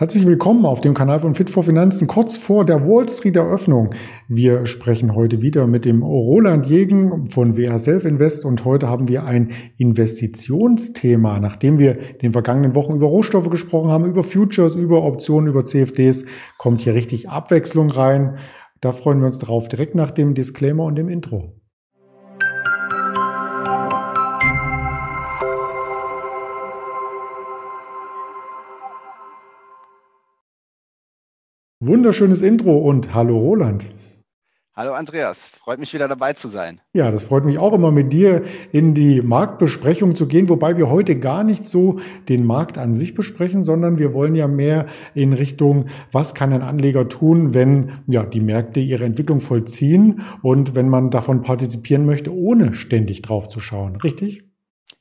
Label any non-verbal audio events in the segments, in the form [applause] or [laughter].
Herzlich willkommen auf dem Kanal von Fit for Finanzen kurz vor der Wall Street Eröffnung. Wir sprechen heute wieder mit dem Roland Jegen von WH Self Invest und heute haben wir ein Investitionsthema. Nachdem wir in den vergangenen Wochen über Rohstoffe gesprochen haben, über Futures, über Optionen, über CFDs, kommt hier richtig Abwechslung rein. Da freuen wir uns drauf, direkt nach dem Disclaimer und dem Intro. Wunderschönes Intro und hallo Roland. Hallo Andreas, freut mich wieder dabei zu sein. Ja, das freut mich auch immer mit dir in die Marktbesprechung zu gehen, wobei wir heute gar nicht so den Markt an sich besprechen, sondern wir wollen ja mehr in Richtung, was kann ein Anleger tun, wenn ja die Märkte ihre Entwicklung vollziehen und wenn man davon partizipieren möchte, ohne ständig drauf zu schauen. Richtig?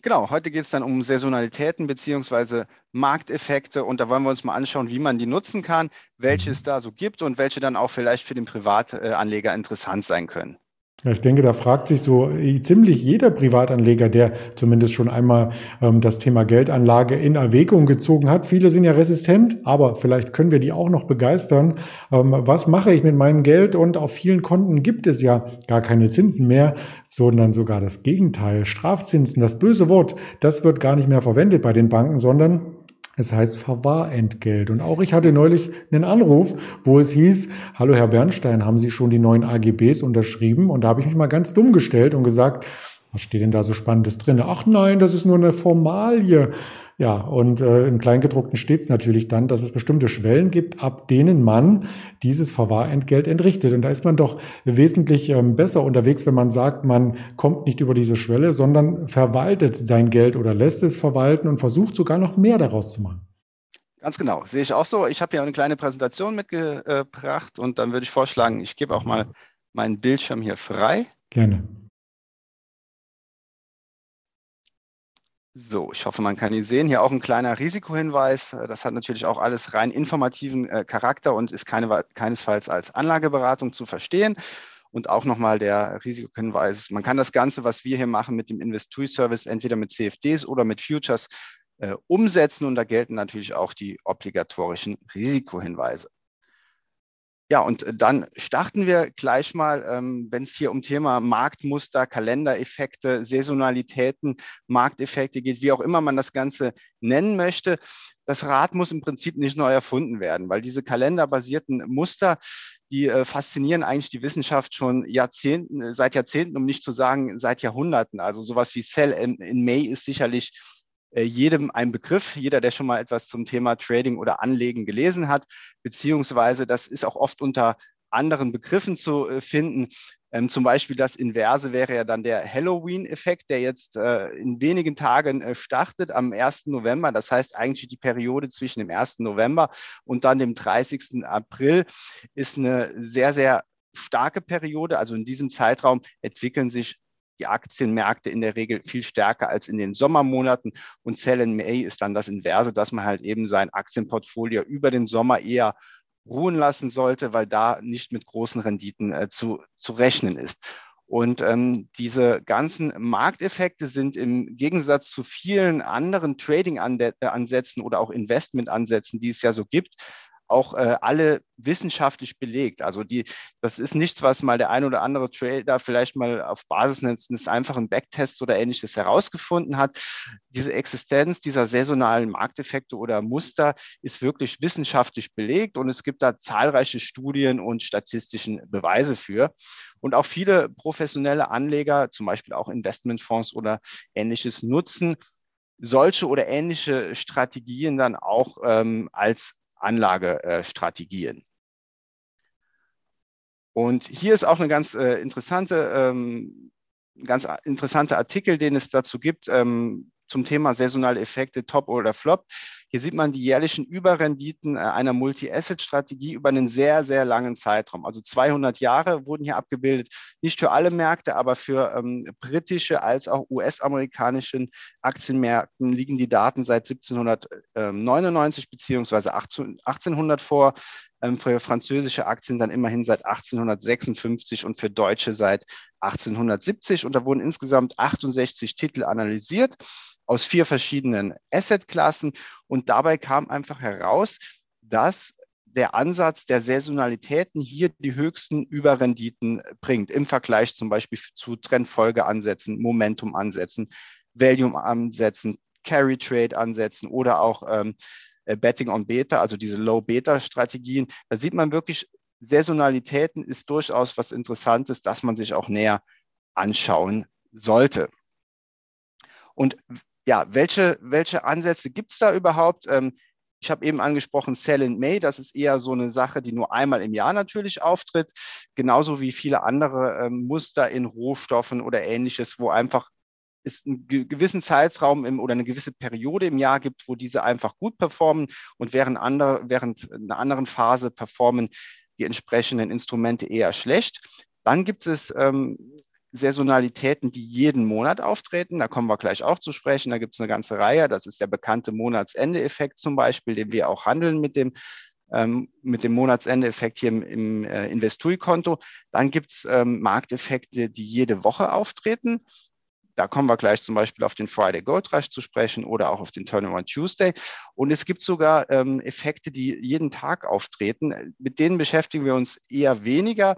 Genau, heute geht es dann um Saisonalitäten beziehungsweise Markteffekte und da wollen wir uns mal anschauen, wie man die nutzen kann, welche es da so gibt und welche dann auch vielleicht für den Privatanleger interessant sein können. Ich denke, da fragt sich so ziemlich jeder Privatanleger, der zumindest schon einmal ähm, das Thema Geldanlage in Erwägung gezogen hat. Viele sind ja resistent, aber vielleicht können wir die auch noch begeistern. Ähm, was mache ich mit meinem Geld? Und auf vielen Konten gibt es ja gar keine Zinsen mehr, sondern sogar das Gegenteil. Strafzinsen, das böse Wort, das wird gar nicht mehr verwendet bei den Banken, sondern es heißt Verwahrentgelt. Und auch ich hatte neulich einen Anruf, wo es hieß, hallo Herr Bernstein, haben Sie schon die neuen AGBs unterschrieben? Und da habe ich mich mal ganz dumm gestellt und gesagt, was steht denn da so Spannendes drin? Ach nein, das ist nur eine Formalie. Ja, und äh, im Kleingedruckten steht es natürlich dann, dass es bestimmte Schwellen gibt, ab denen man dieses Verwahrentgelt entrichtet. Und da ist man doch wesentlich ähm, besser unterwegs, wenn man sagt, man kommt nicht über diese Schwelle, sondern verwaltet sein Geld oder lässt es verwalten und versucht sogar noch mehr daraus zu machen. Ganz genau, sehe ich auch so. Ich habe hier eine kleine Präsentation mitgebracht und dann würde ich vorschlagen, ich gebe auch mal meinen Bildschirm hier frei. Gerne. So, ich hoffe, man kann ihn sehen. Hier auch ein kleiner Risikohinweis. Das hat natürlich auch alles rein informativen äh, Charakter und ist keine, keinesfalls als Anlageberatung zu verstehen. Und auch nochmal der Risikohinweis. Man kann das Ganze, was wir hier machen mit dem Investui-Service, entweder mit CFDs oder mit Futures äh, umsetzen. Und da gelten natürlich auch die obligatorischen Risikohinweise. Ja, und äh, dann starten wir gleich mal, ähm, wenn es hier um Thema Marktmuster, Kalendereffekte, Saisonalitäten, Markteffekte geht, wie auch immer man das Ganze nennen möchte. Das Rad muss im Prinzip nicht neu erfunden werden, weil diese kalenderbasierten Muster, die äh, faszinieren eigentlich die Wissenschaft schon Jahrzehnten, seit Jahrzehnten, um nicht zu sagen seit Jahrhunderten. Also sowas wie Sell in, May ist sicherlich äh, jedem ein Begriff, jeder, der schon mal etwas zum Thema Trading oder Anlegen gelesen hat, beziehungsweise das ist auch oft unter anderen Begriffen zu äh, finden. Ähm, zum Beispiel das Inverse wäre ja dann der Halloween-Effekt, der jetzt äh, in wenigen Tagen äh, startet am 1. November. Das heißt eigentlich die Periode zwischen dem 1. November und dann dem 30. April ist eine sehr, sehr starke Periode. Also in diesem Zeitraum entwickeln sich die Aktienmärkte in der Regel viel stärker als in den Sommermonaten. Und Sell in May ist dann das Inverse, dass man halt eben sein Aktienportfolio über den Sommer eher ruhen lassen sollte, weil da nicht mit großen Renditen äh, zu, zu rechnen ist. Und ähm, diese ganzen Markteffekte sind im Gegensatz zu vielen anderen Trading-Ansätzen oder auch Investment-Ansätzen, die es ja so gibt, auch äh, alle wissenschaftlich belegt. Also die, das ist nichts, was mal der ein oder andere Trader vielleicht mal auf Basis eines, einfachen Backtests oder ähnliches herausgefunden hat. Diese Existenz dieser saisonalen Markteffekte oder Muster ist wirklich wissenschaftlich belegt und es gibt da zahlreiche Studien und statistischen Beweise für. Und auch viele professionelle Anleger, zum Beispiel auch Investmentfonds oder ähnliches, nutzen solche oder ähnliche Strategien dann auch ähm, als Anlagestrategien. Und hier ist auch eine ganz äh, interessante, ähm, ganz interessante Artikel, den es dazu gibt ähm, zum Thema saisonale Effekte, Top oder Flop. Hier sieht man die jährlichen Überrenditen äh, einer Multi-Asset-Strategie über einen sehr, sehr langen Zeitraum. Also 200 Jahre wurden hier abgebildet, nicht für alle Märkte, aber für ähm, britische als auch US-amerikanischen Aktienmärkten liegen die Daten seit 1799 beziehungsweise 1800 vor. Ähm, für französische Aktien dann immerhin seit 1856 und für deutsche seit 1870. Und da wurden insgesamt 68 Titel analysiert aus vier verschiedenen Assetklassen. Und dabei kam einfach heraus, dass der Ansatz der Saisonalitäten hier die höchsten Überrenditen bringt, im Vergleich zum Beispiel zu Trendfolgeansätzen, Momentum-Ansätzen, Valium-Ansätzen, Carry-Trade-Ansätzen oder auch ähm, äh, Betting on Beta, also diese Low-Beta-Strategien. Da sieht man wirklich, Saisonalitäten ist durchaus was Interessantes, das man sich auch näher anschauen sollte. Und ja, welche, welche Ansätze gibt es da überhaupt? Ähm, ich habe eben angesprochen, Sell in May, das ist eher so eine Sache, die nur einmal im Jahr natürlich auftritt, genauso wie viele andere ähm, Muster in Rohstoffen oder ähnliches, wo einfach es einen gewissen Zeitraum im, oder eine gewisse Periode im Jahr gibt, wo diese einfach gut performen und während, andere, während einer anderen Phase performen die entsprechenden Instrumente eher schlecht. Dann gibt es ähm, Saisonalitäten, die jeden Monat auftreten. Da kommen wir gleich auch zu sprechen. Da gibt es eine ganze Reihe. Das ist der bekannte Monatsende-Effekt zum Beispiel, den wir auch handeln mit dem, ähm, mit dem Monatsende-Effekt hier im, im äh, Investui-Konto. Dann gibt es ähm, Markteffekte, die jede Woche auftreten. Da kommen wir gleich zum Beispiel auf den Friday Gold Rush zu sprechen oder auch auf den Turnaround Tuesday. Und es gibt sogar ähm, Effekte, die jeden Tag auftreten. Mit denen beschäftigen wir uns eher weniger.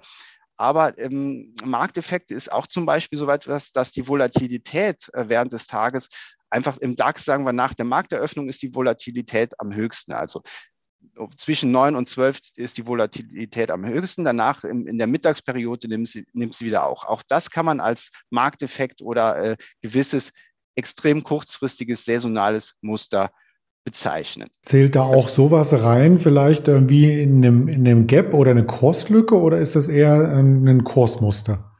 Aber ähm, Markteffekte ist auch zum Beispiel so etwas, dass die Volatilität äh, während des Tages einfach im DAX, sagen wir, nach der Markteröffnung ist die Volatilität am höchsten. Also zwischen 9 und 12 ist die Volatilität am höchsten. Danach in, der Mittagsperiode nimmt sie, nimmt sie wieder auch. Auch das kann man als Markteffekt oder äh, gewisses extrem kurzfristiges saisonales Muster bezeichnen. Zählt da auch also, sowas rein, vielleicht wie in einem, in einem Gap oder eine Kurslücke oder ist das eher ein Kursmuster?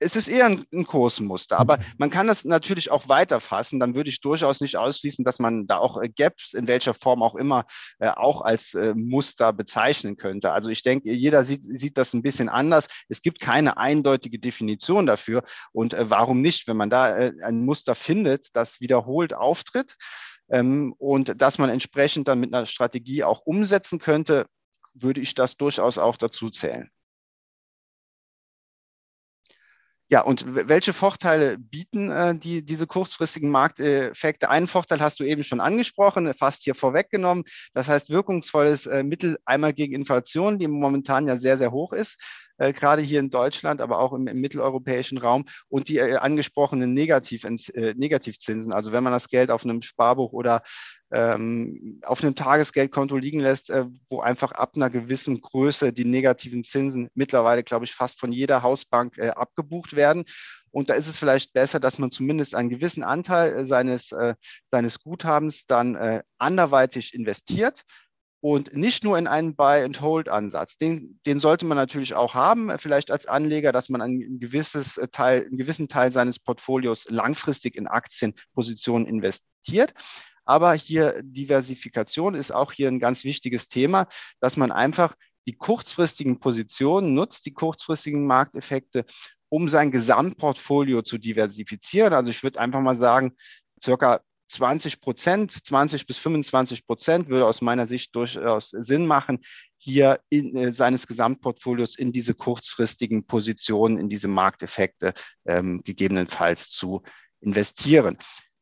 Es ist eher ein, ein Kursmuster, aber man kann das natürlich auch weiterfassen. Dann würde ich durchaus nicht ausschließen, dass man da auch äh, Gaps in welcher Form auch immer äh, auch als äh, Muster bezeichnen könnte. Also ich denke, jeder sieht, sieht das ein bisschen anders. Es gibt keine eindeutige Definition dafür. Und äh, warum nicht, wenn man da äh, ein Muster findet, das wiederholt auftritt ähm, und das man entsprechend dann mit einer Strategie auch umsetzen könnte, würde ich das durchaus auch dazu zählen. Ja, und welche Vorteile bieten äh, die, diese kurzfristigen Markteffekte? Einen Vorteil hast du eben schon angesprochen, fast hier vorweggenommen. Das heißt, wirkungsvolles äh, Mittel einmal gegen Inflation, die momentan ja sehr, sehr hoch ist äh, gerade hier in Deutschland, aber auch im, im mitteleuropäischen Raum und die äh, angesprochenen Negativ, äh, Negativzinsen. Also wenn man das Geld auf einem Sparbuch oder ähm, auf einem Tagesgeldkonto liegen lässt, äh, wo einfach ab einer gewissen Größe die negativen Zinsen mittlerweile, glaube ich, fast von jeder Hausbank äh, abgebucht werden. Und da ist es vielleicht besser, dass man zumindest einen gewissen Anteil seines, seines Guthabens dann anderweitig investiert und nicht nur in einen Buy-and-Hold-Ansatz. Den, den sollte man natürlich auch haben, vielleicht als Anleger, dass man ein gewisses äh, Teil, einen gewissen Teil seines Portfolios langfristig in Aktienpositionen investiert. Aber hier Diversifikation ist auch hier ein ganz wichtiges Thema, dass man einfach die kurzfristigen Positionen nutzt, die kurzfristigen Markteffekte, um sein Gesamtportfolio zu diversifizieren. Also ich würde einfach mal sagen, circa 20 Prozent, 20 bis 25 Prozent würde aus meiner Sicht durchaus Sinn machen, hier in, äh, seines Gesamtportfolios in diese kurzfristigen Positionen, in diese Markteffekte ähm, gegebenenfalls zu investieren.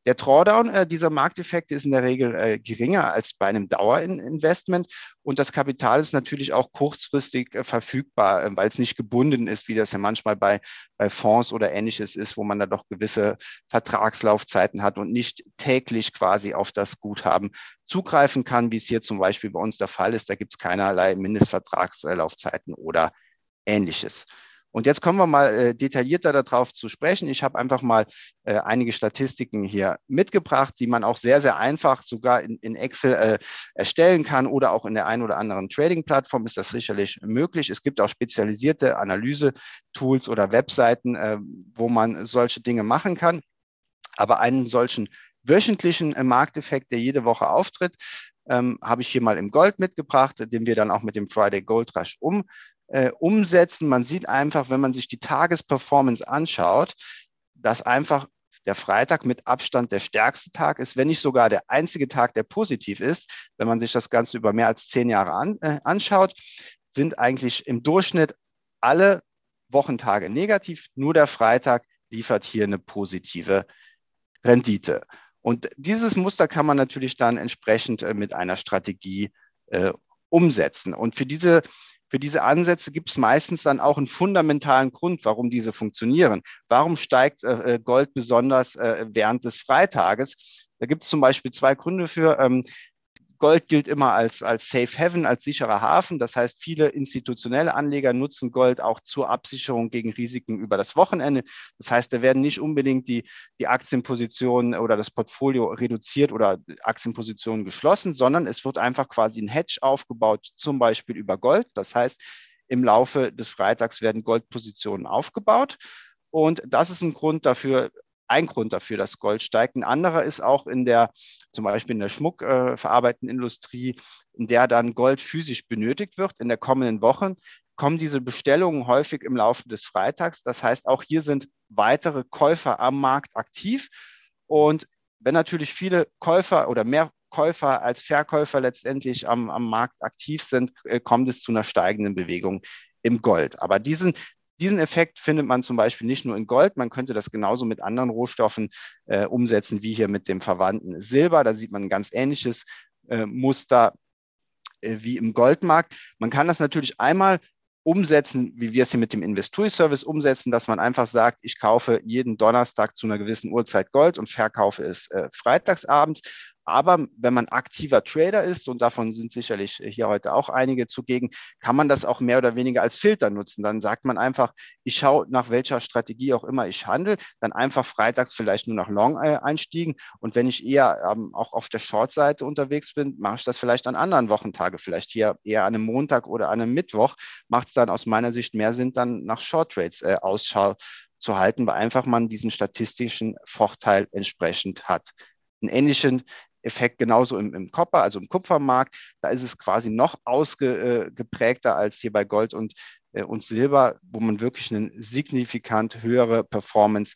Der Drawdown äh, dieser Markteffekte ist in der Regel äh, geringer als bei einem Dauerinvestment und das Kapital ist natürlich auch kurzfristig äh, verfügbar, äh, weil es nicht gebunden ist, wie das ja manchmal bei, bei Fonds oder ähnliches ist, wo man da doch gewisse Vertragslaufzeiten hat und nicht täglich quasi auf das Guthaben zugreifen kann, wie es hier zum Beispiel bei uns der Fall ist. Da gibt es keinerlei Mindestvertragslaufzeiten oder ähnliches. Und jetzt kommen wir mal äh, detaillierter darauf zu sprechen. Ich habe einfach mal äh, einige Statistiken hier mitgebracht, die man auch sehr, sehr einfach sogar in, in Excel äh, erstellen kann oder auch in der einen oder anderen Trading-Plattform ist das sicherlich möglich. Es gibt auch spezialisierte Analyse-Tools oder Webseiten, äh, wo man solche Dinge machen kann. Aber einen solchen wöchentlichen äh, Markteffekt, der jede Woche auftritt, ähm, habe ich hier mal im Gold mitgebracht, den wir dann auch mit dem Friday Gold Rush um, äh, umsetzen. Man sieht einfach, wenn man sich die Tagesperformance anschaut, dass einfach der Freitag mit Abstand der stärkste Tag ist, wenn nicht sogar der einzige Tag, der positiv ist. Wenn man sich das Ganze über mehr als zehn Jahre an, äh, anschaut, sind eigentlich im Durchschnitt alle Wochentage negativ. Nur der Freitag liefert hier eine positive Rendite. Und dieses Muster kann man natürlich dann entsprechend äh, mit einer Strategie äh, umsetzen. Und für diese für diese Ansätze gibt es meistens dann auch einen fundamentalen Grund, warum diese funktionieren. Warum steigt äh, äh Gold besonders äh, während des Freitages? Da gibt es zum Beispiel zwei Gründe für. Ähm, Gold gilt immer als, als Safe Haven, als sicherer Hafen. Das heißt, viele institutionelle Anleger nutzen Gold auch zur Absicherung gegen Risiken über das Wochenende. Das heißt, da werden nicht unbedingt die, die Aktienpositionen oder das Portfolio reduziert oder Aktienpositionen geschlossen, sondern es wird einfach quasi ein Hedge aufgebaut, zum Beispiel über Gold. Das heißt, im Laufe des Freitags werden Goldpositionen aufgebaut. Und das ist ein Grund dafür, ein Grund dafür, dass Gold steigt. Ein anderer ist auch in der, zum Beispiel in der schmuckverarbeitenden äh, Industrie, in der dann Gold physisch benötigt wird. In der kommenden Wochen kommen diese Bestellungen häufig im Laufe des Freitags. Das heißt, auch hier sind weitere Käufer am Markt aktiv. Und wenn natürlich viele Käufer oder mehr Käufer als Verkäufer letztendlich am, am Markt aktiv sind, äh, kommt es zu einer steigenden Bewegung im Gold. Aber diesen, diesen Effekt findet man zum Beispiel nicht nur in Gold, man könnte das genauso mit anderen Rohstoffen äh, umsetzen, wie hier mit dem verwandten Silber. Da sieht man ein ganz ähnliches äh, Muster äh, wie im Goldmarkt. Man kann das natürlich einmal umsetzen, wie wir es hier mit dem Investory-Service umsetzen, dass man einfach sagt, ich kaufe jeden Donnerstag zu einer gewissen Uhrzeit Gold und verkaufe es äh, freitagsabends. Aber wenn man aktiver Trader ist, und davon sind sicherlich hier heute auch einige zugegen, kann man das auch mehr oder weniger als Filter nutzen. Dann sagt man einfach, ich schaue nach welcher Strategie auch immer ich handle, dann einfach freitags vielleicht nur nach Long äh, einstiegen. Und wenn ich eher ähm, auch auf der Short-Seite unterwegs bin, mache ich das vielleicht an anderen Wochentagen, vielleicht hier eher an einem Montag oder an einem Mittwoch, macht es dann aus meiner Sicht mehr Sinn, dann nach Short Trades äh, Ausschau zu halten, weil einfach man diesen statistischen Vorteil entsprechend hat. Einen ähnlichen Effekt genauso im, im Copper, also im Kupfermarkt. Da ist es quasi noch ausgeprägter als hier bei Gold und, äh, und Silber, wo man wirklich eine signifikant höhere Performance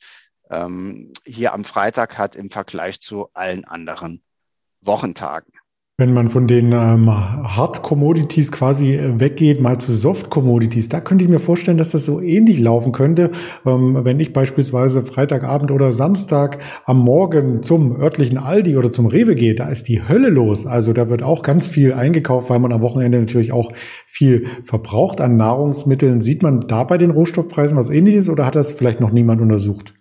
ähm, hier am Freitag hat im Vergleich zu allen anderen Wochentagen. Wenn man von den ähm, Hard Commodities quasi äh, weggeht, mal zu Soft Commodities, da könnte ich mir vorstellen, dass das so ähnlich laufen könnte, ähm, wenn ich beispielsweise Freitagabend oder Samstag am Morgen zum örtlichen Aldi oder zum Rewe gehe, da ist die Hölle los. Also da wird auch ganz viel eingekauft, weil man am Wochenende natürlich auch viel verbraucht an Nahrungsmitteln. Sieht man da bei den Rohstoffpreisen was ähnliches oder hat das vielleicht noch niemand untersucht?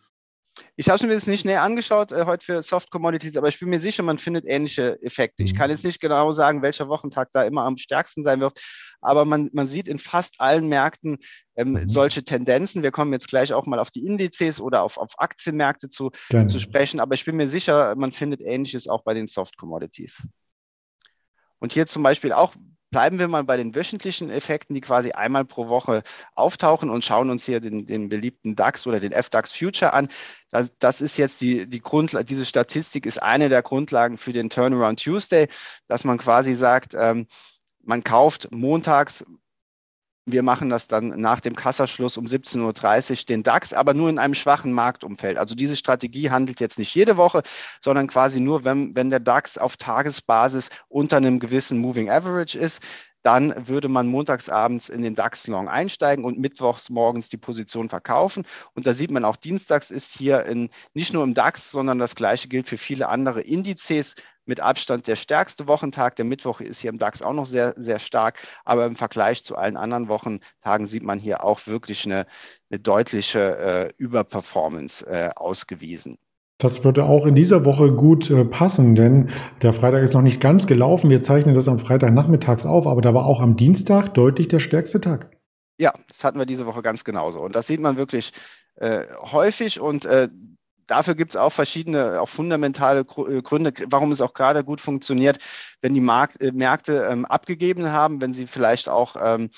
Ich habe mir das nicht näher angeschaut äh, heute für Soft Commodities, aber ich bin mir sicher, man findet ähnliche Effekte. Ich mhm. kann jetzt nicht genau sagen, welcher Wochentag da immer am stärksten sein wird, aber man, man sieht in fast allen Märkten ähm, mhm. solche Tendenzen. Wir kommen jetzt gleich auch mal auf die Indizes oder auf, auf Aktienmärkte zu, zu sprechen, aber ich bin mir sicher, man findet Ähnliches auch bei den Soft Commodities. Und hier zum Beispiel auch Bleiben wir mal bei den wöchentlichen Effekten, die quasi einmal pro Woche auftauchen und schauen uns hier den, den beliebten DAX oder den FDAX Future an. Das, das ist jetzt die, die Grundlage, diese Statistik ist eine der Grundlagen für den Turnaround Tuesday, dass man quasi sagt, ähm, man kauft montags wir machen das dann nach dem Kassaschluss um 17.30 Uhr den DAX, aber nur in einem schwachen Marktumfeld. Also diese Strategie handelt jetzt nicht jede Woche, sondern quasi nur, wenn, wenn der DAX auf Tagesbasis unter einem gewissen Moving Average ist dann würde man montagsabends in den DAX Long einsteigen und mittwochs morgens die Position verkaufen. Und da sieht man auch, dienstags ist hier in, nicht nur im DAX, sondern das gleiche gilt für viele andere Indizes mit Abstand der stärkste Wochentag. Der Mittwoch ist hier im DAX auch noch sehr, sehr stark. Aber im Vergleich zu allen anderen Wochentagen sieht man hier auch wirklich eine, eine deutliche äh, Überperformance äh, ausgewiesen. Das würde auch in dieser Woche gut äh, passen, denn der Freitag ist noch nicht ganz gelaufen. Wir zeichnen das am Freitagnachmittags auf, aber da war auch am Dienstag deutlich der stärkste Tag. Ja, das hatten wir diese Woche ganz genauso. Und das sieht man wirklich äh, häufig und äh, dafür gibt es auch verschiedene, auch fundamentale äh, Gründe, warum es auch gerade gut funktioniert, wenn die Markt, äh, Märkte ähm, abgegeben haben, wenn sie vielleicht auch ähm,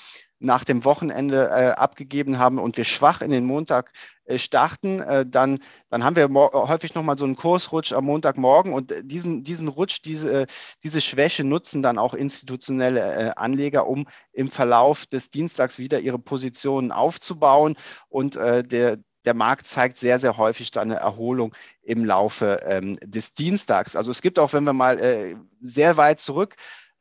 nach dem Wochenende äh, abgegeben haben und wir schwach in den Montag äh, starten, äh, dann, dann haben wir häufig nochmal so einen Kursrutsch am Montagmorgen und diesen, diesen Rutsch, diese, diese Schwäche nutzen dann auch institutionelle äh, Anleger, um im Verlauf des Dienstags wieder ihre Positionen aufzubauen und äh, der, der Markt zeigt sehr, sehr häufig eine Erholung im Laufe ähm, des Dienstags. Also es gibt auch, wenn wir mal äh, sehr weit zurück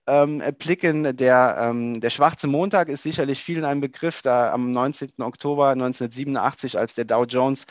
ähm, blicken. Der, ähm, der schwarze Montag ist sicherlich vielen ein Begriff, da am 19. Oktober 1987, als der Dow Jones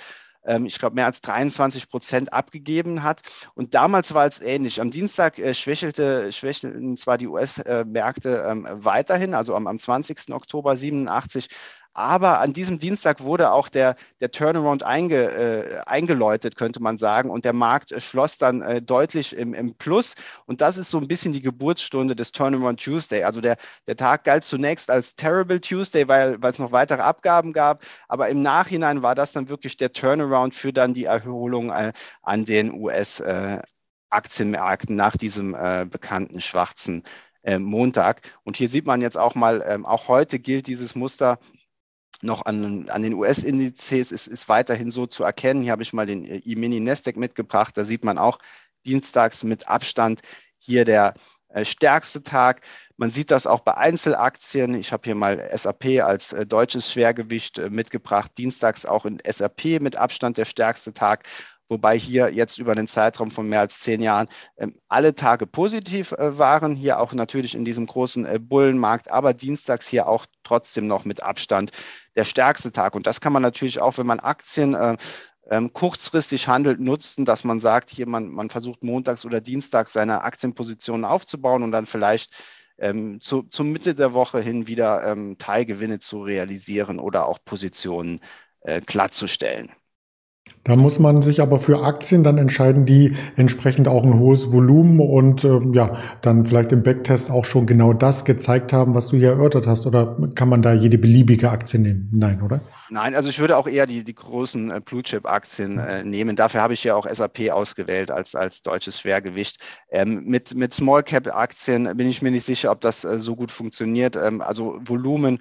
ähm, ich glaube, mehr als 23 Prozent abgegeben hat. Und damals war es ähnlich. Am Dienstag äh, schwächelte, schwächelten zwar die US-Märkte ähm, weiterhin, also am, am 20. Oktober 87 aber an diesem Dienstag wurde auch der, der Turnaround einge, äh, eingeläutet, könnte man sagen. Und der Markt äh, schloss dann äh, deutlich im, im Plus. Und das ist so ein bisschen die Geburtsstunde des Turnaround Tuesday. Also der, der Tag galt zunächst als Terrible Tuesday, weil, es noch weitere Abgaben gab. Aber im Nachhinein war das dann wirklich der Turnaround für dann die Erholung äh, an den US-Aktienmärkten nach diesem äh, bekannten schwarzen äh, Montag. Und hier sieht man jetzt auch mal, ähm, auch heute gilt dieses Muster noch an, an den US-Indizes ist, ist weiterhin so zu erkennen. Hier habe ich mal den äh, E-Mini Nasdaq mitgebracht. Da sieht man auch dienstags mit Abstand hier der äh, stärkste Tag. Man sieht das auch bei Einzelaktien. Ich habe hier mal SAP als äh, deutsches Schwergewicht äh, mitgebracht. Dienstags auch in SAP mit Abstand der stärkste Tag wobei hier jetzt über einen Zeitraum von mehr als zehn Jahren ähm, alle Tage positiv äh, waren, hier auch natürlich in diesem großen äh, Bullenmarkt, aber dienstags hier auch trotzdem noch mit Abstand der stärkste Tag. Und das kann man natürlich auch, wenn man Aktien äh, ähm, kurzfristig handelt, nutzen, dass man sagt, hier man, man versucht montags oder dienstags seine Aktienpositionen aufzubauen und dann vielleicht ähm, zu, zur Mitte der Woche hin wieder ähm, Teilgewinne zu realisieren oder auch Positionen äh, glattzustellen. Da muss man sich aber für Aktien dann entscheiden, die entsprechend auch ein hohes Volumen und äh, ja, dann vielleicht im Backtest auch schon genau das gezeigt haben, was du hier erörtert hast. Oder kann man da jede beliebige Aktie nehmen? Nein, oder? Nein, also ich würde auch eher die, die großen äh, Blue Chip Aktien äh, nehmen. Dafür habe ich ja auch SAP ausgewählt als, als deutsches Schwergewicht. Ähm, mit, mit Small Cap Aktien bin ich mir nicht sicher, ob das äh, so gut funktioniert. Ähm, also Volumen,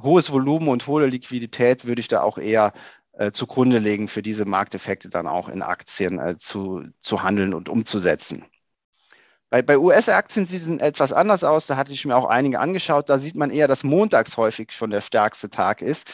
hohes Volumen und hohe Liquidität würde ich da auch eher äh, zugrunde legen, für diese Markteffekte dann auch in Aktien äh, zu, zu handeln und umzusetzen. Bei, bei US-Aktien sieht es etwas anders aus. Da hatte ich mir auch einige angeschaut. Da sieht man eher, dass montags häufig schon der stärkste Tag ist.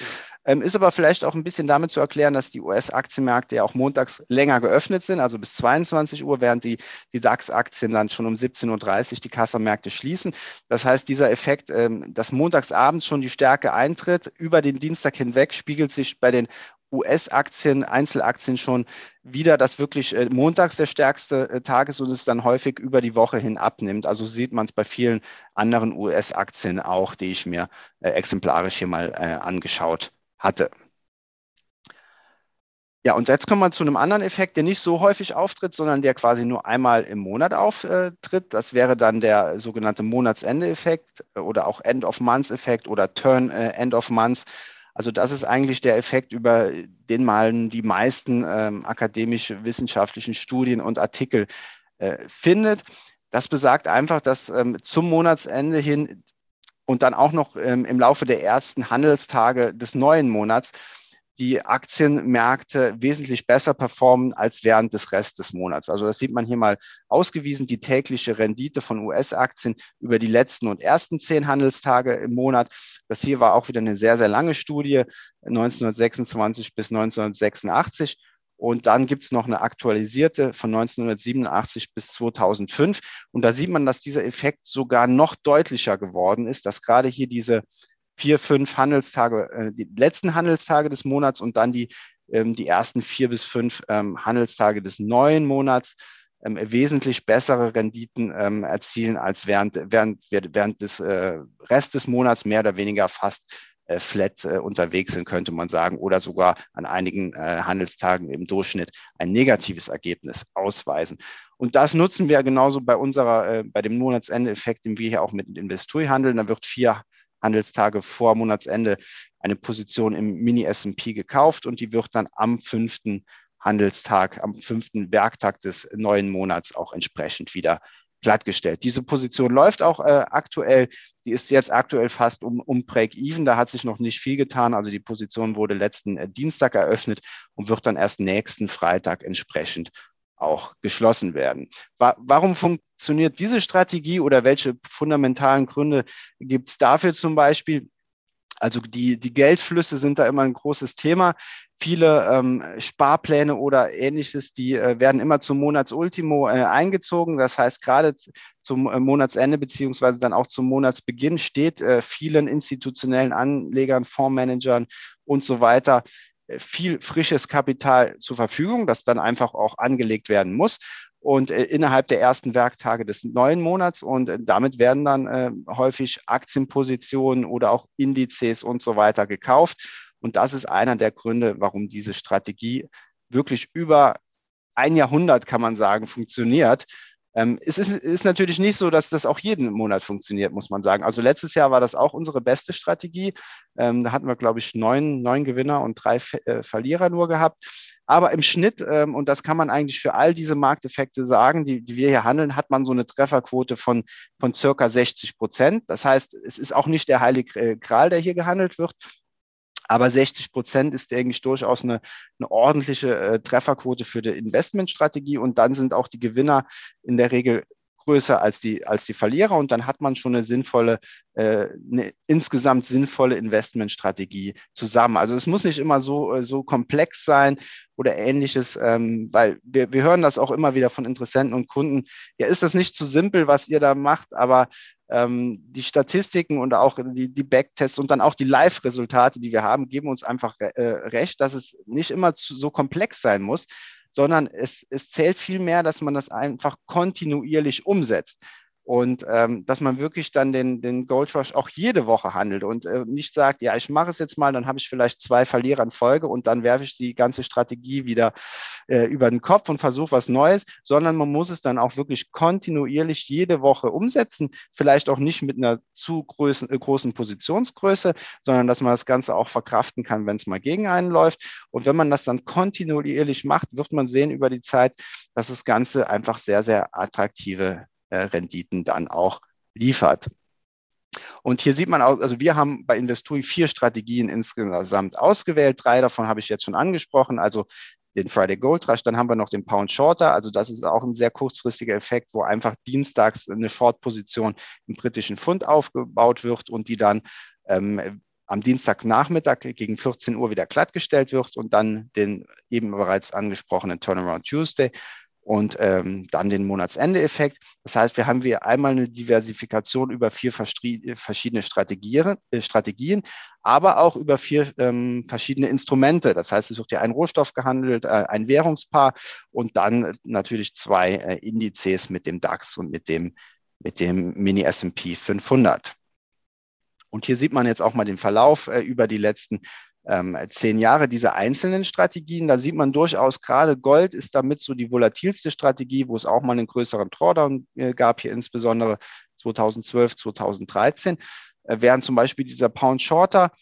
Ähm, ist aber vielleicht auch ein bisschen damit zu erklären, dass die US-Aktienmärkte ja auch montags länger geöffnet sind, also bis 22 Uhr, während die, die DAX-Aktien dann schon um 17.30 Uhr die Kassamärkte schließen. Das heißt, dieser Effekt, ähm, dass montags abends schon die Stärke eintritt, über den Dienstag hinweg spiegelt sich bei den US-Aktien, Einzelaktien schon wieder, dass wirklich äh, montags der stärkste äh, Tag ist und es dann häufig über die Woche hin abnimmt. Also sieht man es bei vielen anderen US-Aktien auch, die ich mir äh, exemplarisch hier mal angeschaut hatte. Ja, und jetzt kommen wir zu einem anderen Effekt, der nicht so häufig auftritt, sondern der quasi nur einmal im Monat auftritt. Das wäre dann der sogenannte Monatsende-Effekt oder auch End-of-Month-Effekt oder Turn-End-of-Month. Also das ist eigentlich der Effekt, über den man die meisten ähm, akademisch-wissenschaftlichen Studien und Artikel äh, findet. Das besagt einfach, dass ähm, zum Monatsende hin und dann auch noch ähm, im Laufe der ersten Handelstage des neuen Monats die Aktienmärkte wesentlich besser performen als während des Rest des Monats. Also das sieht man hier mal ausgewiesen, die tägliche Rendite von US-Aktien über die letzten und ersten zehn Handelstage im Monat. Das hier war auch wieder eine sehr, sehr lange Studie, 1926 bis 1986. Und dann gibt es noch eine aktualisierte von 1987 bis 2005. Und da sieht man, dass dieser Effekt sogar noch deutlicher geworden ist, dass gerade hier diese vier, fünf Handelstage, äh, die letzten Handelstage des Monats und dann die, ähm, die ersten vier bis fünf ähm, Handelstage des neuen Monats ähm, wesentlich bessere Renditen ähm, erzielen als während, während, während des äh, Rest des Monats mehr oder weniger fast äh, flat äh, unterwegs sind, könnte man sagen, oder sogar an einigen äh, Handelstagen im Durchschnitt ein negatives Ergebnis ausweisen. Und das nutzen wir genauso bei unserer, äh, bei dem Monatsende-Effekt, den wir hier auch mit Investui handeln. Da wird vier Handelstage vor Monatsende eine Position im Mini S&P gekauft und die wird dann am fünften Handelstag, am fünften Werktag des neuen Monats auch entsprechend wieder glattgestellt. Diese Position läuft auch äh, aktuell. Die ist jetzt aktuell fast um, um Break-Even. Da hat sich noch nicht viel getan. Also die Position wurde letzten äh, Dienstag eröffnet und wird dann erst nächsten Freitag entsprechend auch geschlossen werden. Wa warum funktioniert diese Strategie oder welche fundamentalen Gründe gibt es dafür zum Beispiel? Also die, die Geldflüsse sind da immer ein großes Thema. Viele ähm, Sparpläne oder ähnliches, die äh, werden immer zum Monatsultimo äh, eingezogen. Das heißt, gerade zum äh, Monatsende beziehungsweise dann auch zum Monatsbeginn steht äh, vielen institutionellen Anlegern, Fondsmanagern und so weiter viel frisches Kapital zur Verfügung, das dann einfach auch angelegt werden muss und äh, innerhalb der ersten Werktage des neuen Monats. Und äh, damit werden dann äh, häufig Aktienpositionen oder auch Indizes und so weiter gekauft. Und das ist einer der Gründe, warum diese Strategie wirklich über ein Jahrhundert, kann man sagen, funktioniert. Ähm, es ist, ist, natürlich nicht so, dass das auch jeden Monat funktioniert, muss man sagen. Also letztes Jahr war das auch unsere beste Strategie. Ähm, da hatten wir, glaube ich, neun, neun Gewinner und drei äh, Verlierer nur gehabt. Aber im Schnitt, ähm, und das kann man eigentlich für all diese Markteffekte sagen, die, die wir hier handeln, hat man so eine Trefferquote von, von circa 60 Prozent. Das heißt, es ist auch nicht der heilige Gral, der hier gehandelt wird. Aber 60 Prozent ist eigentlich durchaus eine, eine ordentliche äh, Trefferquote für die Investmentstrategie. Und dann sind auch die Gewinner in der Regel größer als die, als die Verlierer und dann hat man schon eine sinnvolle, äh, eine insgesamt sinnvolle Investmentstrategie zusammen. Also es muss nicht immer so, äh, so komplex sein oder ähnliches, ähm, weil wir, wir hören das auch immer wieder von Interessenten und Kunden. Ja, ist das nicht zu simpel, was ihr da macht, aber ähm, die Statistiken und auch die, die Backtests und dann auch die Live-Resultate, die wir haben, geben uns einfach äh, recht, dass es nicht immer so komplex sein muss sondern es, es zählt viel mehr, dass man das einfach kontinuierlich umsetzt und ähm, dass man wirklich dann den, den Gold Rush auch jede Woche handelt und äh, nicht sagt, ja, ich mache es jetzt mal, dann habe ich vielleicht zwei Verlierer in Folge und dann werfe ich die ganze Strategie wieder äh, über den Kopf und versuche was Neues, sondern man muss es dann auch wirklich kontinuierlich jede Woche umsetzen, vielleicht auch nicht mit einer zu großen, äh, großen Positionsgröße, sondern dass man das Ganze auch verkraften kann, wenn es mal gegen einen läuft. Und wenn man das dann kontinuierlich macht, wird man sehen über die Zeit, dass das Ganze einfach sehr, sehr attraktive äh, Renditen dann auch liefert. Und hier sieht man auch, also wir haben bei Investui vier Strategien insgesamt ausgewählt. Drei davon habe ich jetzt schon angesprochen. Also den Friday Gold Rush, dann haben wir noch den Pound Shorter. Also das ist auch ein sehr kurzfristiger Effekt, wo einfach dienstags eine Short-Position im britischen Pfund aufgebaut wird und die dann ähm, am Dienstagnachmittag gegen 14 Uhr wieder glattgestellt wird und dann den eben bereits angesprochenen Turnaround Tuesday und ähm, dann den Monatsende-Effekt. Das heißt, wir haben hier einmal eine Diversifikation über vier verschiedene Strategien, äh, Strategien, aber auch über vier ähm, verschiedene Instrumente. Das heißt, es wird ja ein Rohstoff gehandelt, äh, ein Währungspaar und dann natürlich zwei äh, Indizes mit dem DAX und mit dem, mit dem Mini S&P 500. Und hier sieht man jetzt auch mal den Verlauf äh, über die letzten ähm, zehn Jahre diese einzelnen Strategien. Da sieht man durchaus gerade Gold ist damit so die volatilste Strategie, wo es auch mal einen größeren Drawdown äh, gab, hier insbesondere 2012, 2013. Äh, während zum Beispiel dieser Pound Shorter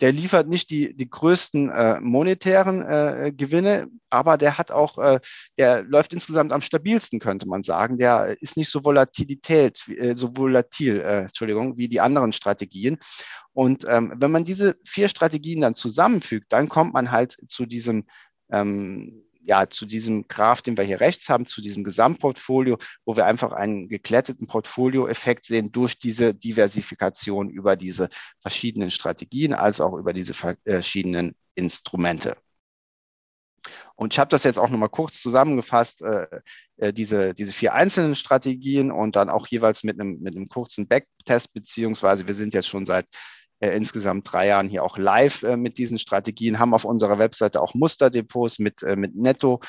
der liefert nicht die, die größten äh, monetären äh, Gewinne, aber der hat auch, äh, der läuft insgesamt am stabilsten, könnte man sagen. Der ist nicht so Volatilität, äh, so volatil, äh, Entschuldigung, wie die anderen Strategien. Und ähm, wenn man diese vier Strategien dann zusammenfügt, dann kommt man halt zu diesem ähm, ja, zu diesem Graph, den wir hier rechts haben, zu diesem Gesamtportfolio, wo wir einfach einen gekletteten Portfolioeffekt sehen durch diese Diversifikation über diese verschiedenen Strategien, als auch über diese verschiedenen Instrumente. Und ich habe das jetzt auch nochmal kurz zusammengefasst, äh, äh, diese, diese vier einzelnen Strategien und dann auch jeweils mit einem, mit einem kurzen Backtest, beziehungsweise wir sind jetzt schon seit äh, insgesamt drei Jahren hier auch live äh, mit diesen Strategien, haben auf unserer Webseite auch Musterdepots mit, äh, mit Netto.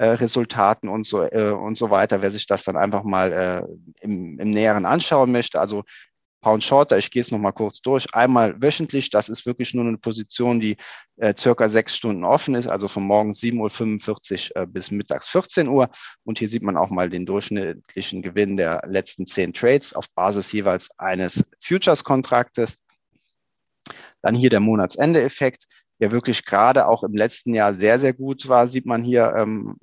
Resultaten und so äh, und so weiter, wer sich das dann einfach mal äh, im, im Näheren anschauen möchte. Also Pound Shorter, ich gehe es nochmal kurz durch. Einmal wöchentlich, das ist wirklich nur eine Position, die äh, circa sechs Stunden offen ist, also von morgens 7.45 Uhr äh, bis mittags 14 Uhr. Und hier sieht man auch mal den durchschnittlichen Gewinn der letzten zehn Trades auf Basis jeweils eines Futures-Kontraktes. Dann hier der Monatsende-Effekt, der wirklich gerade auch im letzten Jahr sehr, sehr gut war, sieht man hier ähm,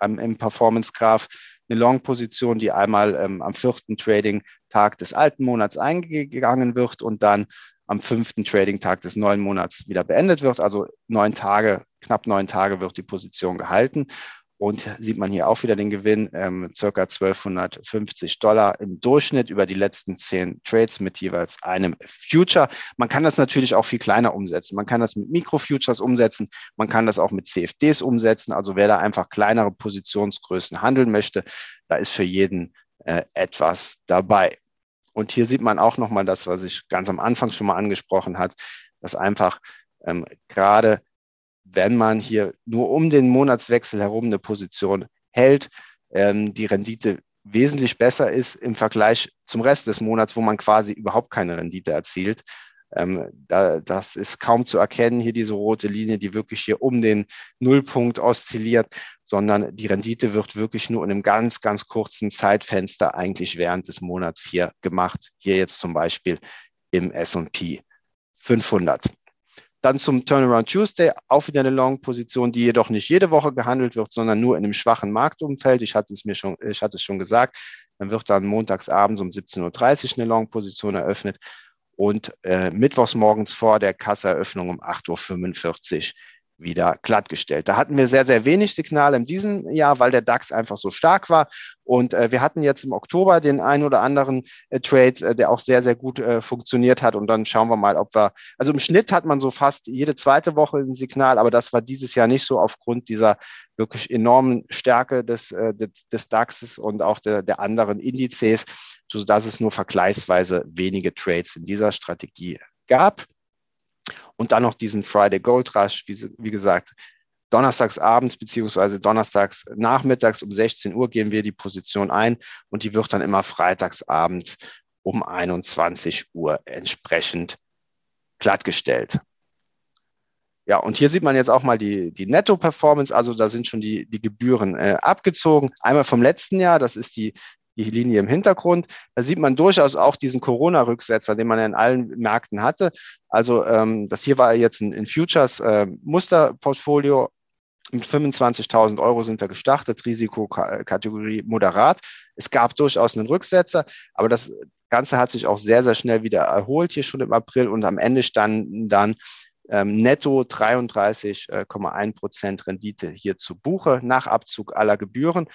im Performance-Graph eine Long-Position, die einmal ähm, am vierten Trading-Tag des alten Monats eingegangen wird und dann am fünften Trading-Tag des neuen Monats wieder beendet wird. Also neun Tage, knapp neun Tage wird die Position gehalten. Und sieht man hier auch wieder den Gewinn, ähm, circa 1250 Dollar im Durchschnitt über die letzten zehn Trades mit jeweils einem Future. Man kann das natürlich auch viel kleiner umsetzen. Man kann das mit Mikrofutures umsetzen. Man kann das auch mit CFDs umsetzen. Also wer da einfach kleinere Positionsgrößen handeln möchte, da ist für jeden äh, etwas dabei. Und hier sieht man auch nochmal das, was ich ganz am Anfang schon mal angesprochen hat, dass einfach ähm, gerade wenn man hier nur um den Monatswechsel herum eine Position hält, ähm, die Rendite wesentlich besser ist im Vergleich zum Rest des Monats, wo man quasi überhaupt keine Rendite erzielt. Ähm, da, das ist kaum zu erkennen, hier diese rote Linie, die wirklich hier um den Nullpunkt oszilliert, sondern die Rendite wird wirklich nur in einem ganz, ganz kurzen Zeitfenster eigentlich während des Monats hier gemacht. Hier jetzt zum Beispiel im S&P 500. Dann zum Turnaround Tuesday, auch wieder eine Long-Position, die jedoch nicht jede Woche gehandelt wird, sondern nur in einem schwachen Marktumfeld. Ich hatte es mir schon, ich hatte es schon gesagt. Dann wird dann montagsabends um 17.30 Uhr eine Long-Position eröffnet und äh, mittwochs morgens vor der Kasseeröffnung um 8.45 Uhr wieder glattgestellt. Da hatten wir sehr, sehr wenig Signale in diesem Jahr, weil der DAX einfach so stark war. Und äh, wir hatten jetzt im Oktober den einen oder anderen äh, Trade, äh, der auch sehr, sehr gut äh, funktioniert hat. Und dann schauen wir mal, ob wir, also im Schnitt hat man so fast jede zweite Woche ein Signal, aber das war dieses Jahr nicht so aufgrund dieser wirklich enormen Stärke des, äh, des, des DAXes und auch der, der anderen Indizes, sodass es nur vergleichsweise wenige Trades in dieser Strategie gab. Und dann noch diesen Friday Gold Rush, wie, wie gesagt, donnerstags abends beziehungsweise donnerstags nachmittags um 16 Uhr gehen wir die Position ein und die wird dann immer freitags abends um 21 Uhr entsprechend glattgestellt. Ja, und hier sieht man jetzt auch mal die, die Netto-Performance, also da sind schon die, die Gebühren äh, abgezogen. Einmal vom letzten Jahr, das ist die die Linie im Hintergrund. Da sieht man durchaus auch diesen Corona-Rücksetzer, den man in allen Märkten hatte. Also ähm, das hier war jetzt ein, ein Futures-Musterportfolio. Äh, mit 25.000 Euro sind wir gestartet, Risikokategorie moderat. Es gab durchaus einen Rücksetzer, aber das Ganze hat sich auch sehr, sehr schnell wieder erholt, hier schon im April. Und am Ende standen dann ähm, netto 33,1 Prozent Rendite hier zu Buche nach Abzug aller Gebühren.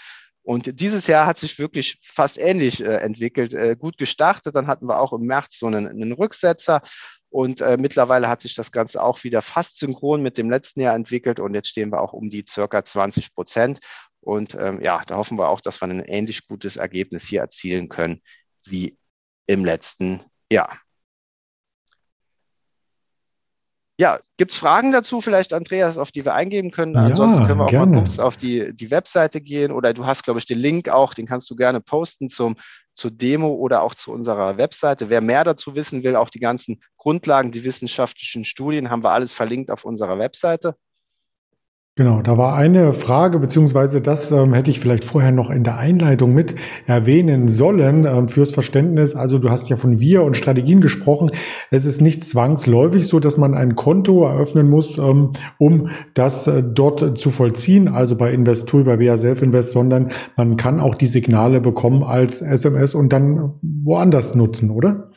Und dieses Jahr hat sich wirklich fast ähnlich äh, entwickelt, äh, gut gestartet. Dann hatten wir auch im März so einen, einen Rücksetzer. Und äh, mittlerweile hat sich das Ganze auch wieder fast synchron mit dem letzten Jahr entwickelt. Und jetzt stehen wir auch um die circa 20 Prozent. Und ähm, ja, da hoffen wir auch, dass wir ein ähnlich gutes Ergebnis hier erzielen können wie im letzten Jahr. Ja, gibt es Fragen dazu vielleicht, Andreas, auf die wir eingeben können? Ja, Ansonsten können wir auch gerne. mal kurz auf die, die Webseite gehen oder du hast, glaube ich, den Link auch, den kannst du gerne posten zum, zur Demo oder auch zu unserer Webseite. Wer mehr dazu wissen will, auch die ganzen Grundlagen, die wissenschaftlichen Studien, haben wir alles verlinkt auf unserer Webseite. Genau, da war eine Frage, beziehungsweise das ähm, hätte ich vielleicht vorher noch in der Einleitung mit erwähnen sollen ähm, fürs Verständnis. Also du hast ja von wir und Strategien gesprochen. Es ist nicht zwangsläufig so, dass man ein Konto eröffnen muss, ähm, um das äh, dort zu vollziehen, also bei Investool, bei VA Self Invest, sondern man kann auch die Signale bekommen als SMS und dann woanders nutzen, oder?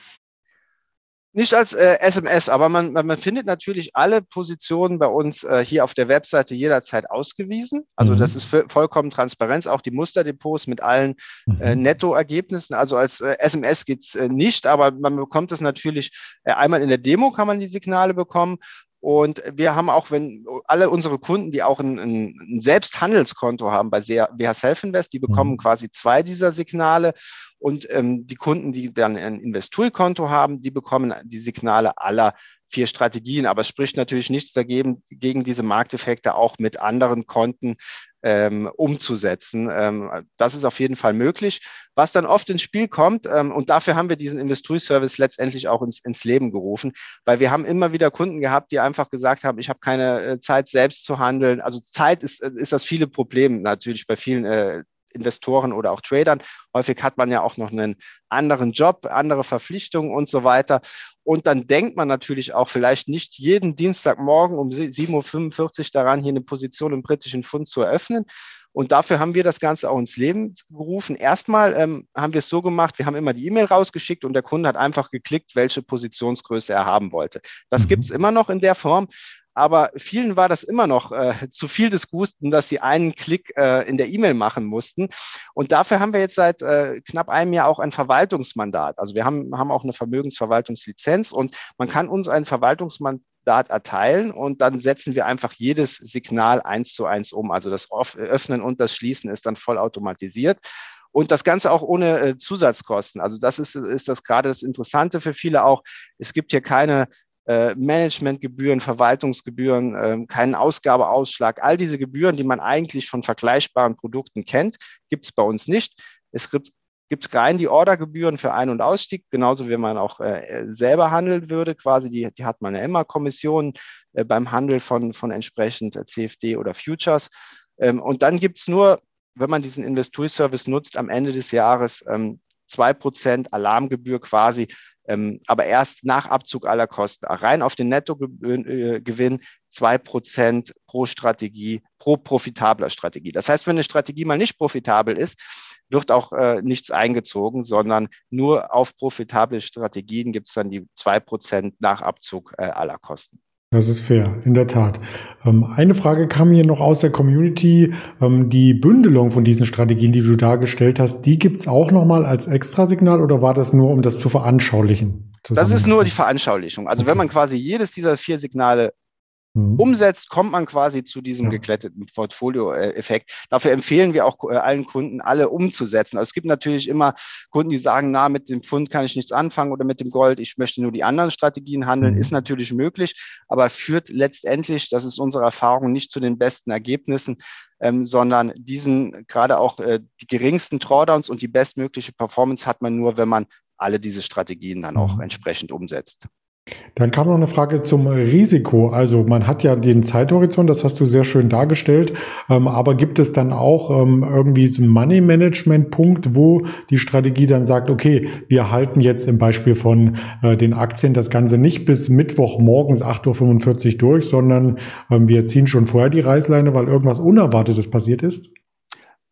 Nicht als äh, SMS, aber man, man, man findet natürlich alle Positionen bei uns äh, hier auf der Webseite jederzeit ausgewiesen. Also mhm. das ist vollkommen Transparenz, auch die Musterdepots mit allen äh, mhm. Nettoergebnissen. Also als äh, SMS geht's äh, nicht, aber man bekommt es natürlich äh, einmal in der Demo kann man die Signale bekommen und wir haben auch, wenn alle unsere Kunden, die auch ein, ein Selbsthandelskonto haben bei WH Self Invest, die bekommen mhm. quasi zwei dieser Signale. Und ähm, die Kunden, die dann ein Investool-Konto haben, die bekommen die Signale aller vier Strategien. Aber es spricht natürlich nichts dagegen, gegen diese Markteffekte auch mit anderen Konten ähm, umzusetzen. Ähm, das ist auf jeden Fall möglich. Was dann oft ins Spiel kommt, ähm, und dafür haben wir diesen Industrieservice letztendlich auch ins, ins Leben gerufen, weil wir haben immer wieder Kunden gehabt, die einfach gesagt haben, ich habe keine äh, Zeit selbst zu handeln. Also Zeit ist, äh, ist das viele Problem natürlich bei vielen äh, Investoren oder auch Tradern. Häufig hat man ja auch noch einen anderen Job, andere Verpflichtungen und so weiter. Und dann denkt man natürlich auch vielleicht nicht jeden Dienstagmorgen um 7.45 Uhr daran, hier eine Position im britischen Pfund zu eröffnen. Und dafür haben wir das Ganze auch ins Leben gerufen. Erstmal ähm, haben wir es so gemacht, wir haben immer die E-Mail rausgeschickt und der Kunde hat einfach geklickt, welche Positionsgröße er haben wollte. Das mhm. gibt es immer noch in der Form. Aber vielen war das immer noch äh, [laughs] zu viel des Guten, dass sie einen Klick äh, in der E-Mail machen mussten. Und dafür haben wir jetzt seit äh, knapp einem Jahr auch ein Verwaltungsmandat. Also wir haben, haben auch eine Vermögensverwaltungslizenz und man kann uns ein Verwaltungsmandat erteilen und dann setzen wir einfach jedes Signal eins zu eins um. Also das Öffnen und das Schließen ist dann vollautomatisiert. Und das Ganze auch ohne äh, Zusatzkosten. Also das ist, ist das gerade das Interessante für viele auch. Es gibt hier keine äh, Managementgebühren, Verwaltungsgebühren, äh, keinen Ausgabeausschlag. All diese Gebühren, die man eigentlich von vergleichbaren Produkten kennt, gibt es bei uns nicht. Es gibt, gibt rein die Ordergebühren für Ein- und Ausstieg, genauso wie man auch äh, selber handeln würde. Quasi, die, die hat man ja immer Kommissionen äh, beim Handel von, von entsprechend CFD oder Futures. Ähm, und dann gibt es nur, wenn man diesen Investor-Service nutzt, am Ende des Jahres ähm, zwei Prozent Alarmgebühr quasi ähm, aber erst nach Abzug aller Kosten. Rein auf den Nettogewinn zwei Prozent pro Strategie, pro profitabler Strategie. Das heißt, wenn eine Strategie mal nicht profitabel ist, wird auch äh, nichts eingezogen, sondern nur auf profitable Strategien gibt es dann die zwei Prozent nach Abzug äh, aller Kosten. Das ist fair, in der Tat. Ähm, eine Frage kam hier noch aus der Community. Ähm, die Bündelung von diesen Strategien, die du dargestellt hast, die gibt's auch nochmal als Extrasignal oder war das nur, um das zu veranschaulichen? Das ist nur die Veranschaulichung. Also okay. wenn man quasi jedes dieser vier Signale mhm. umsetzt, kommt man quasi zu diesem ja. geglätteten Portfolio-Effekt. Dafür empfehlen wir auch äh, allen Kunden, alle umzusetzen. Also es gibt natürlich immer Kunden, die sagen, na, mit dem Pfund kann ich nichts anfangen oder mit dem Gold, ich möchte nur die anderen Strategien handeln, mhm. ist natürlich möglich, aber führt letztendlich, das ist unsere Erfahrung, nicht zu den besten Ergebnissen, ähm, sondern diesen gerade auch äh, die geringsten Drawdowns und die bestmögliche Performance hat man nur, wenn man alle diese Strategien dann auch mhm. entsprechend umsetzt. Dann kam noch eine Frage zum Risiko. Also man hat ja den Zeithorizont, das hast du sehr schön dargestellt. Ähm, aber gibt es dann auch ähm, irgendwie so einen Money-Management-Punkt, wo die Strategie dann sagt, okay, wir halten jetzt im Beispiel von äh, den Aktien das Ganze nicht bis Mittwoch morgens 8.45 Uhr durch, sondern ähm, wir ziehen schon vorher die Reißleine, weil irgendwas Unerwartetes passiert ist?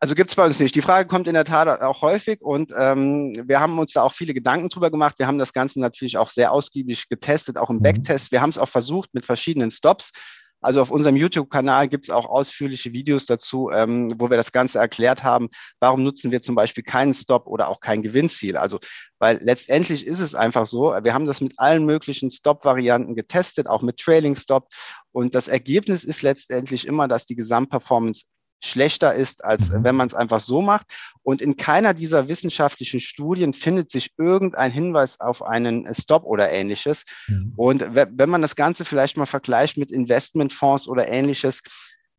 Also gibt es bei uns nicht. Die Frage kommt in der Tat auch häufig und ähm, wir haben uns da auch viele Gedanken drüber gemacht. Wir haben das Ganze natürlich auch sehr ausgiebig getestet, auch im mhm. Backtest. Wir haben es auch versucht mit verschiedenen Stops. Also auf unserem YouTube-Kanal gibt es auch ausführliche Videos dazu, ähm, wo wir das Ganze erklärt haben. Warum nutzen wir zum Beispiel keinen Stop oder auch kein Gewinnziel? Also, weil letztendlich ist es einfach so, wir haben das mit allen möglichen Stop-Varianten getestet, auch mit Trailing Stop. Und das Ergebnis ist letztendlich immer, dass die Gesamtperformance schlechter ist, als mhm. wenn man es einfach so macht. Und in keiner dieser wissenschaftlichen Studien findet sich irgendein Hinweis auf einen Stop oder ähnliches. Mhm. Und wenn man das Ganze vielleicht mal vergleicht mit Investmentfonds oder ähnliches,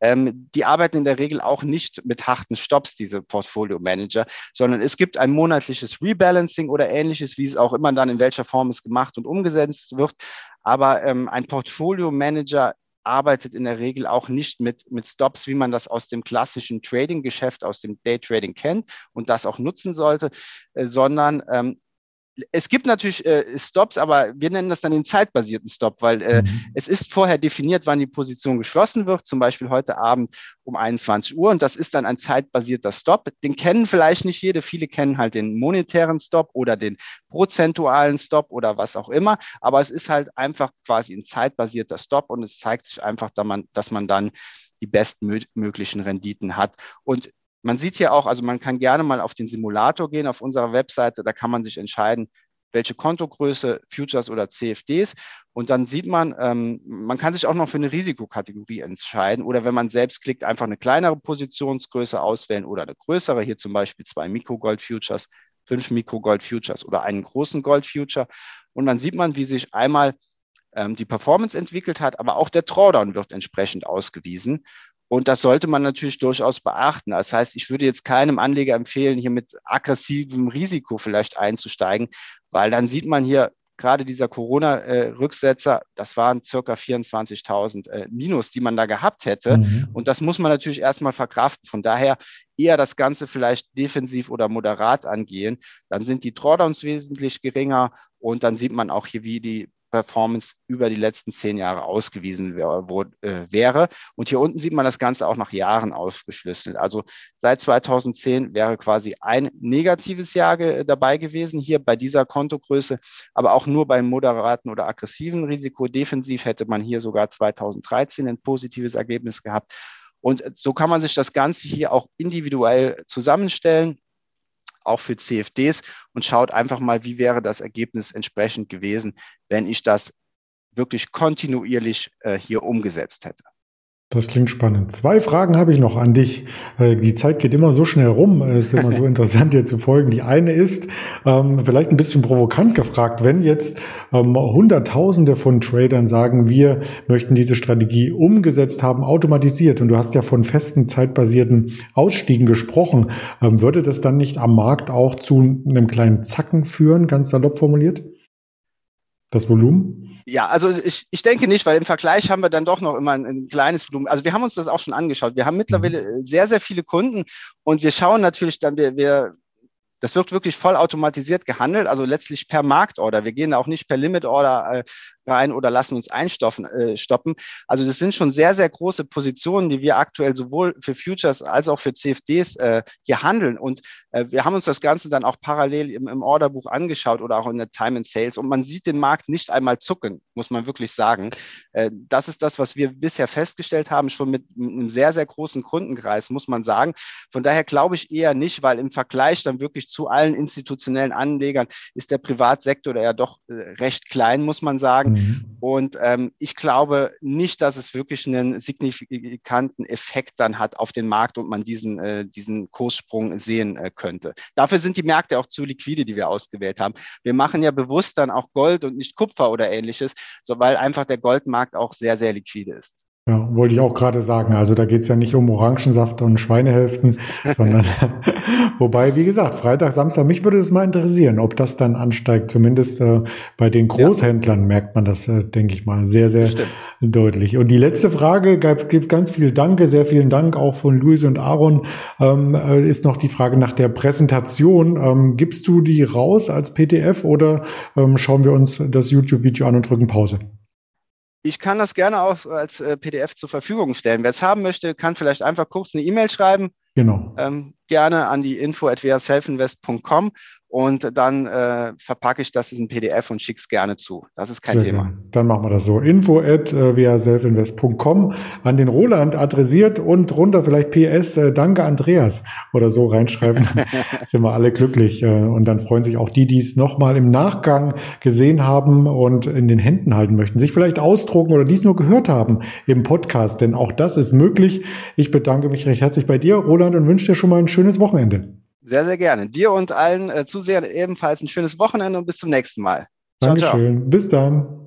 ähm, die arbeiten in der Regel auch nicht mit harten Stops, diese Portfolio Manager, sondern es gibt ein monatliches Rebalancing oder ähnliches, wie es auch immer dann in welcher Form es gemacht und umgesetzt wird. Aber ähm, ein Portfolio Manager arbeitet in der Regel auch nicht mit, mit Stops, wie man das aus dem klassischen Trading-Geschäft, aus dem Day-Trading kennt und das auch nutzen sollte, äh, sondern ähm, es gibt natürlich äh, Stops, aber wir nennen das dann den zeitbasierten Stop, weil äh, mhm. es ist vorher definiert, wann die Position geschlossen wird, zum Beispiel heute Abend um 21 Uhr und das ist dann ein zeitbasierter Stop. Den kennen vielleicht nicht jede, viele kennen halt den monetären Stop oder den prozentualen Stop oder was auch immer, aber es ist halt einfach quasi ein zeitbasierter Stop und es zeigt sich einfach, dass man, dass man dann die bestmöglichen Renditen hat. Und man sieht hier auch, also man kann gerne mal auf den Simulator gehen auf unserer Webseite, da kann man sich entscheiden, welche Kontogröße, Futures oder CFDs. Und dann sieht man, ähm, man kann sich auch noch für eine Risikokategorie entscheiden oder wenn man selbst klickt, einfach eine kleinere Positionsgröße auswählen oder eine größere, hier zum Beispiel zwei Mikrogold-Futures, fünf Mikrogold-Futures oder einen großen Gold-Future. Und dann sieht man, wie sich einmal ähm, die Performance entwickelt hat, aber auch der Drawdown wird entsprechend ausgewiesen. Und das sollte man natürlich durchaus beachten. Das heißt, ich würde jetzt keinem Anleger empfehlen, hier mit aggressivem Risiko vielleicht einzusteigen, weil dann sieht man hier gerade dieser Corona-Rücksetzer, das waren circa 24.000 äh, Minus, die man da gehabt hätte. Mhm. Und das muss man natürlich erstmal verkraften. Von daher eher das Ganze vielleicht defensiv oder moderat angehen. Dann sind die Drawdowns wesentlich geringer und dann sieht man auch hier, wie die Performance über die letzten zehn Jahre ausgewiesen äh, wäre. Und hier unten sieht man das Ganze auch nach Jahren aufgeschlüsselt. Also seit 2010 wäre quasi ein negatives Jahr dabei gewesen, hier bei dieser Kontogröße, aber auch nur beim moderaten oder aggressiven Risiko. Defensiv hätte man hier sogar 2013 ein positives Ergebnis gehabt. Und so kann man sich das Ganze hier auch individuell zusammenstellen auch für CFDs und schaut einfach mal, wie wäre das Ergebnis entsprechend gewesen, wenn ich das wirklich kontinuierlich äh, hier umgesetzt hätte. Das klingt spannend. Zwei Fragen habe ich noch an dich. Die Zeit geht immer so schnell rum. Es ist immer so [laughs] interessant, dir zu folgen. Die eine ist ähm, vielleicht ein bisschen provokant gefragt, wenn jetzt ähm, Hunderttausende von Tradern sagen, wir möchten diese Strategie umgesetzt haben, automatisiert, und du hast ja von festen zeitbasierten Ausstiegen gesprochen, ähm, würde das dann nicht am Markt auch zu einem kleinen Zacken führen, ganz salopp formuliert? Das Volumen? Ja, also ich, ich denke nicht, weil im Vergleich haben wir dann doch noch immer ein, ein, kleines Volumen. Also wir haben uns das auch schon angeschaut. Wir haben mittlerweile mhm. sehr, sehr viele Kunden und wir schauen natürlich dann, wir, wir das wird wirklich vollautomatisiert gehandelt, also letztlich per Marktorder. Wir gehen auch nicht per Limitorder äh, rein oder lassen uns einstoppen. Äh, stoppen. Also das sind schon sehr, sehr große Positionen, die wir aktuell sowohl für Futures als auch für CFDs äh, hier handeln. Und äh, wir haben uns das Ganze dann auch parallel im, im Orderbuch angeschaut oder auch in der Time and Sales. Und man sieht den Markt nicht einmal zucken, muss man wirklich sagen. Äh, das ist das, was wir bisher festgestellt haben, schon mit, einem sehr, sehr großen Kundenkreis, muss man sagen. Von daher glaube ich eher nicht, weil im Vergleich dann wirklich zu allen institutionellen Anlegern ist der Privatsektor ja doch äh, recht klein, muss man sagen. Mhm. Und ähm, ich glaube nicht, dass es wirklich einen signifikanten Effekt dann hat auf den Markt und man diesen, äh, diesen Kurssprung sehen äh, könnte. Dafür sind die Märkte auch zu liquide, die wir ausgewählt haben. Wir machen ja bewusst dann auch Gold und nicht Kupfer oder ähnliches, so weil einfach der Goldmarkt auch sehr, sehr liquide ist. Ja, wollte ich auch gerade sagen. Also da geht's ja nicht um Orangensaft und Schweinehälften, [laughs] sondern [laughs] wobei, wie gesagt, Freitag, Samstag, mich würde es mal interessieren, ob das dann ansteigt. Zumindest äh, bei den Großhändlern ja. merkt man das, äh, denke ich mal, sehr, sehr Stimmt. deutlich. Und die letzte Frage, gibt ganz viel Danke, sehr vielen Dank auch von Luis und Aaron, ähm, äh, ist noch die Frage nach der Präsentation. Ähm, gibst du die raus als PDF oder ähm, schauen wir uns das YouTube-Video an und drücken Pause? Ich kann das gerne auch als äh, PDF zur Verfügung stellen. Wer es haben möchte, kann vielleicht einfach kurz eine E-Mail schreiben. Genau. Ähm, gerne an die info at selfinvest.com und dann äh, verpacke ich das in PDF und schicke es gerne zu. Das ist kein Sehr Thema. Gerne. Dann machen wir das so. Info at äh, selfinvest.com an den Roland adressiert und drunter vielleicht PS, äh, danke Andreas oder so reinschreiben. [laughs] sind wir alle glücklich. Äh, und dann freuen sich auch die, die es nochmal im Nachgang gesehen haben und in den Händen halten möchten, sich vielleicht ausdrucken oder dies nur gehört haben im Podcast, denn auch das ist möglich. Ich bedanke mich recht herzlich bei dir, Roland, und wünsche dir schon mal ein schönes Wochenende. Sehr, sehr gerne. Dir und allen äh, Zusehern ebenfalls ein schönes Wochenende und bis zum nächsten Mal. Ciao, Dankeschön. Ciao. Bis dann.